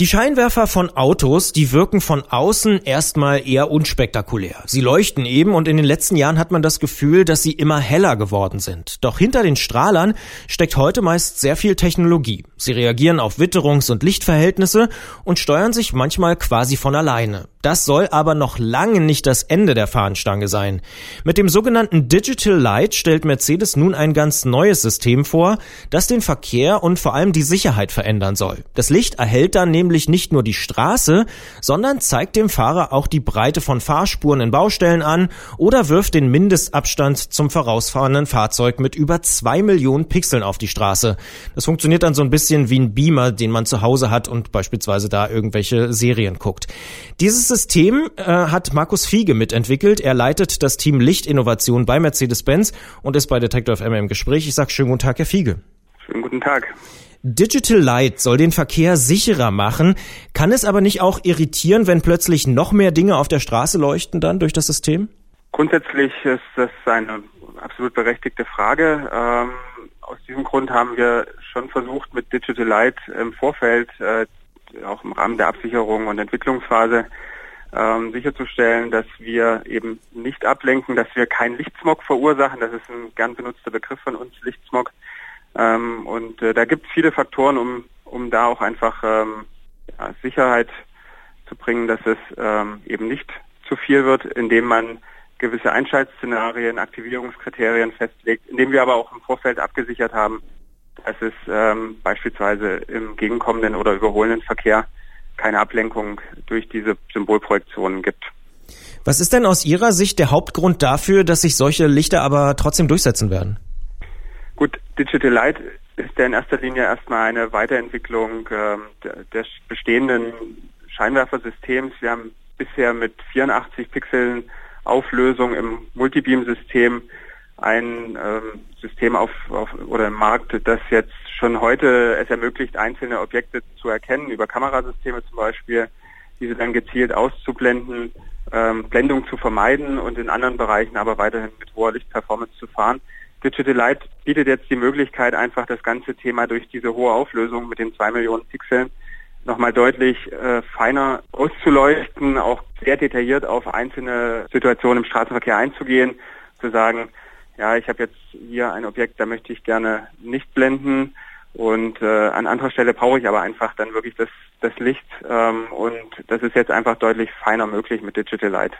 Die Scheinwerfer von Autos, die wirken von außen erstmal eher unspektakulär. Sie leuchten eben und in den letzten Jahren hat man das Gefühl, dass sie immer heller geworden sind. Doch hinter den Strahlern steckt heute meist sehr viel Technologie. Sie reagieren auf Witterungs- und Lichtverhältnisse und steuern sich manchmal quasi von alleine. Das soll aber noch lange nicht das Ende der Fahnenstange sein. Mit dem sogenannten Digital Light stellt Mercedes nun ein ganz neues System vor, das den Verkehr und vor allem die Sicherheit verändern soll. Das Licht erhält dann nicht nur die Straße, sondern zeigt dem Fahrer auch die Breite von Fahrspuren in Baustellen an oder wirft den Mindestabstand zum vorausfahrenden Fahrzeug mit über zwei Millionen Pixeln auf die Straße. Das funktioniert dann so ein bisschen wie ein Beamer, den man zu Hause hat und beispielsweise da irgendwelche Serien guckt. Dieses System äh, hat Markus Fiege mitentwickelt. Er leitet das Team Lichtinnovation bei Mercedes-Benz und ist bei Detektor FM im Gespräch. Ich sage schönen guten Tag, Herr Fiege. Schönen guten Tag. Digital Light soll den Verkehr sicherer machen. Kann es aber nicht auch irritieren, wenn plötzlich noch mehr Dinge auf der Straße leuchten dann durch das System? Grundsätzlich ist das eine absolut berechtigte Frage. Ähm, aus diesem Grund haben wir schon versucht, mit Digital Light im Vorfeld, äh, auch im Rahmen der Absicherung und Entwicklungsphase, ähm, sicherzustellen, dass wir eben nicht ablenken, dass wir keinen Lichtsmog verursachen. Das ist ein gern benutzter Begriff von uns, Lichtsmog. Ähm, und äh, da gibt es viele Faktoren, um, um da auch einfach ähm, ja, Sicherheit zu bringen, dass es ähm, eben nicht zu viel wird, indem man gewisse Einschaltszenarien, Aktivierungskriterien festlegt, indem wir aber auch im Vorfeld abgesichert haben, dass es ähm, beispielsweise im gegenkommenden oder überholenden Verkehr keine Ablenkung durch diese Symbolprojektionen gibt. Was ist denn aus Ihrer Sicht der Hauptgrund dafür, dass sich solche Lichter aber trotzdem durchsetzen werden? Digital Light ist ja in erster Linie erstmal eine Weiterentwicklung äh, des bestehenden Scheinwerfersystems. Wir haben bisher mit 84 Pixeln Auflösung im Multibeam-System ein ähm, System auf, auf oder im Markt, das jetzt schon heute es ermöglicht, einzelne Objekte zu erkennen, über Kamerasysteme zum Beispiel, diese dann gezielt auszublenden, ähm, Blendung zu vermeiden und in anderen Bereichen aber weiterhin mit hoher Lichtperformance zu fahren. Digital Light bietet jetzt die Möglichkeit, einfach das ganze Thema durch diese hohe Auflösung mit den zwei Millionen Pixeln nochmal deutlich äh, feiner auszuleuchten, auch sehr detailliert auf einzelne Situationen im Straßenverkehr einzugehen, zu sagen, ja, ich habe jetzt hier ein Objekt, da möchte ich gerne nicht blenden und äh, an anderer Stelle brauche ich aber einfach dann wirklich das, das Licht ähm, und das ist jetzt einfach deutlich feiner möglich mit Digital Light.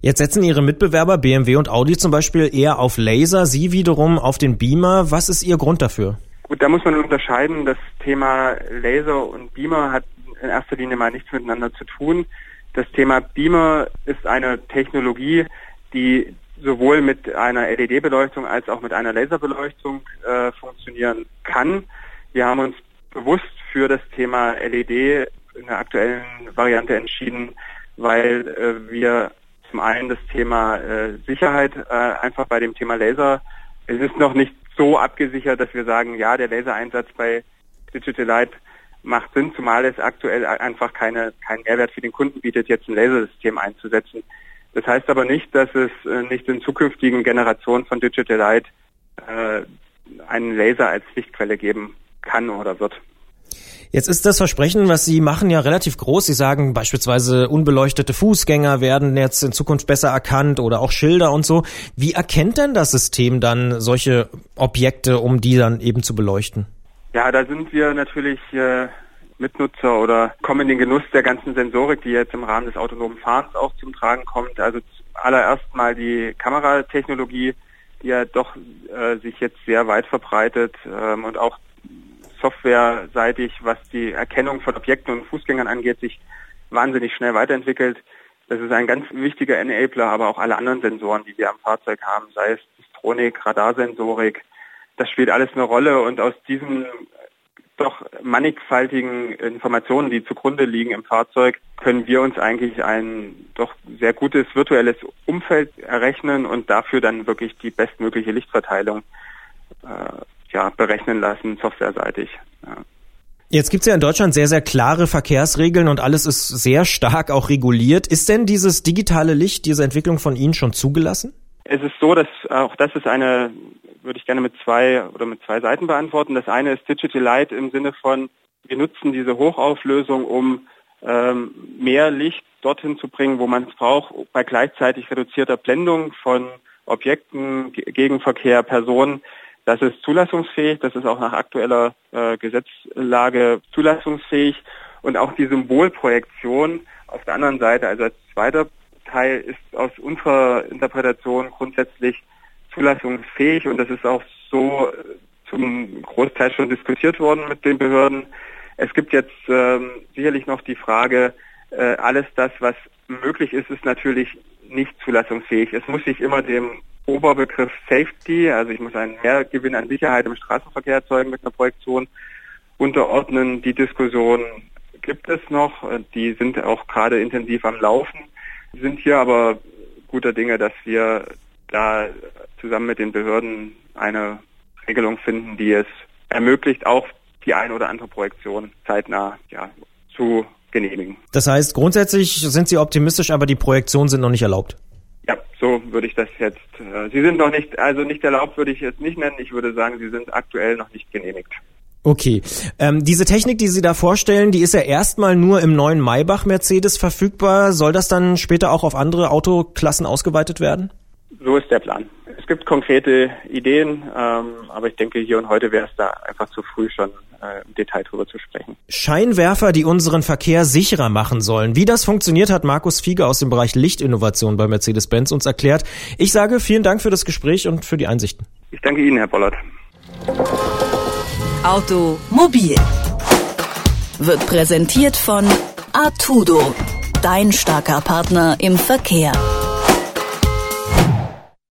Jetzt setzen Ihre Mitbewerber BMW und Audi zum Beispiel eher auf Laser, Sie wiederum auf den Beamer. Was ist Ihr Grund dafür? Gut, da muss man unterscheiden. Das Thema Laser und Beamer hat in erster Linie mal nichts miteinander zu tun. Das Thema Beamer ist eine Technologie, die sowohl mit einer LED-Beleuchtung als auch mit einer Laserbeleuchtung äh, funktionieren kann. Wir haben uns bewusst für das Thema LED in der aktuellen Variante entschieden, weil äh, wir zum einen das Thema äh, Sicherheit äh, einfach bei dem Thema Laser, es ist noch nicht so abgesichert, dass wir sagen, ja, der Lasereinsatz bei Digital Light macht Sinn, zumal es aktuell einfach keine, keinen Mehrwert für den Kunden bietet, jetzt ein Lasersystem einzusetzen. Das heißt aber nicht, dass es äh, nicht in zukünftigen Generationen von Digital Light äh, einen Laser als Lichtquelle geben kann oder wird. Jetzt ist das Versprechen, was Sie machen, ja relativ groß. Sie sagen beispielsweise, unbeleuchtete Fußgänger werden jetzt in Zukunft besser erkannt oder auch Schilder und so. Wie erkennt denn das System dann solche Objekte, um die dann eben zu beleuchten? Ja, da sind wir natürlich äh, Mitnutzer oder kommen in den Genuss der ganzen Sensorik, die jetzt im Rahmen des autonomen Fahrens auch zum Tragen kommt. Also allererst mal die Kameratechnologie, die ja doch äh, sich jetzt sehr weit verbreitet ähm, und auch softwareseitig, was die Erkennung von Objekten und Fußgängern angeht, sich wahnsinnig schnell weiterentwickelt. Das ist ein ganz wichtiger Enabler, aber auch alle anderen Sensoren, die wir am Fahrzeug haben, sei es Distronik, Radarsensorik, das spielt alles eine Rolle und aus diesen doch mannigfaltigen Informationen, die zugrunde liegen im Fahrzeug, können wir uns eigentlich ein doch sehr gutes virtuelles Umfeld errechnen und dafür dann wirklich die bestmögliche Lichtverteilung äh, ja, berechnen lassen, softwareseitig. Ja. Jetzt gibt's ja in Deutschland sehr, sehr klare Verkehrsregeln und alles ist sehr stark auch reguliert. Ist denn dieses digitale Licht, diese Entwicklung von Ihnen schon zugelassen? Es ist so, dass auch das ist eine, würde ich gerne mit zwei oder mit zwei Seiten beantworten. Das eine ist Digital Light im Sinne von, wir nutzen diese Hochauflösung, um ähm, mehr Licht dorthin zu bringen, wo man es braucht, bei gleichzeitig reduzierter Blendung von Objekten, Gegenverkehr, Personen. Das ist zulassungsfähig, das ist auch nach aktueller äh, Gesetzlage zulassungsfähig und auch die Symbolprojektion auf der anderen Seite, also als zweiter Teil ist aus unserer Interpretation grundsätzlich zulassungsfähig und das ist auch so äh, zum Großteil schon diskutiert worden mit den Behörden. Es gibt jetzt ähm, sicherlich noch die Frage, äh, alles das, was möglich ist, ist natürlich nicht zulassungsfähig. Es muss sich immer dem Oberbegriff Safety, also ich muss einen Mehrgewinn an Sicherheit im Straßenverkehr erzeugen mit einer Projektion, unterordnen. Die Diskussion gibt es noch, die sind auch gerade intensiv am Laufen, sind hier aber guter Dinge, dass wir da zusammen mit den Behörden eine Regelung finden, die es ermöglicht, auch die eine oder andere Projektion zeitnah ja, zu genehmigen. Das heißt, grundsätzlich sind Sie optimistisch, aber die Projektionen sind noch nicht erlaubt. Ja, so würde ich das jetzt. Äh, sie sind noch nicht, also nicht erlaubt würde ich jetzt nicht nennen. Ich würde sagen, sie sind aktuell noch nicht genehmigt. Okay. Ähm, diese Technik, die Sie da vorstellen, die ist ja erstmal nur im neuen Maybach Mercedes verfügbar. Soll das dann später auch auf andere Autoklassen ausgeweitet werden? So ist der Plan. Es gibt konkrete Ideen, ähm, aber ich denke, hier und heute wäre es da einfach zu früh schon äh, im Detail drüber zu sprechen. Scheinwerfer, die unseren Verkehr sicherer machen sollen. Wie das funktioniert, hat Markus Fieger aus dem Bereich Lichtinnovation bei Mercedes-Benz uns erklärt. Ich sage vielen Dank für das Gespräch und für die Einsichten. Ich danke Ihnen, Herr Bollert. Automobil wird präsentiert von Artudo, dein starker Partner im Verkehr.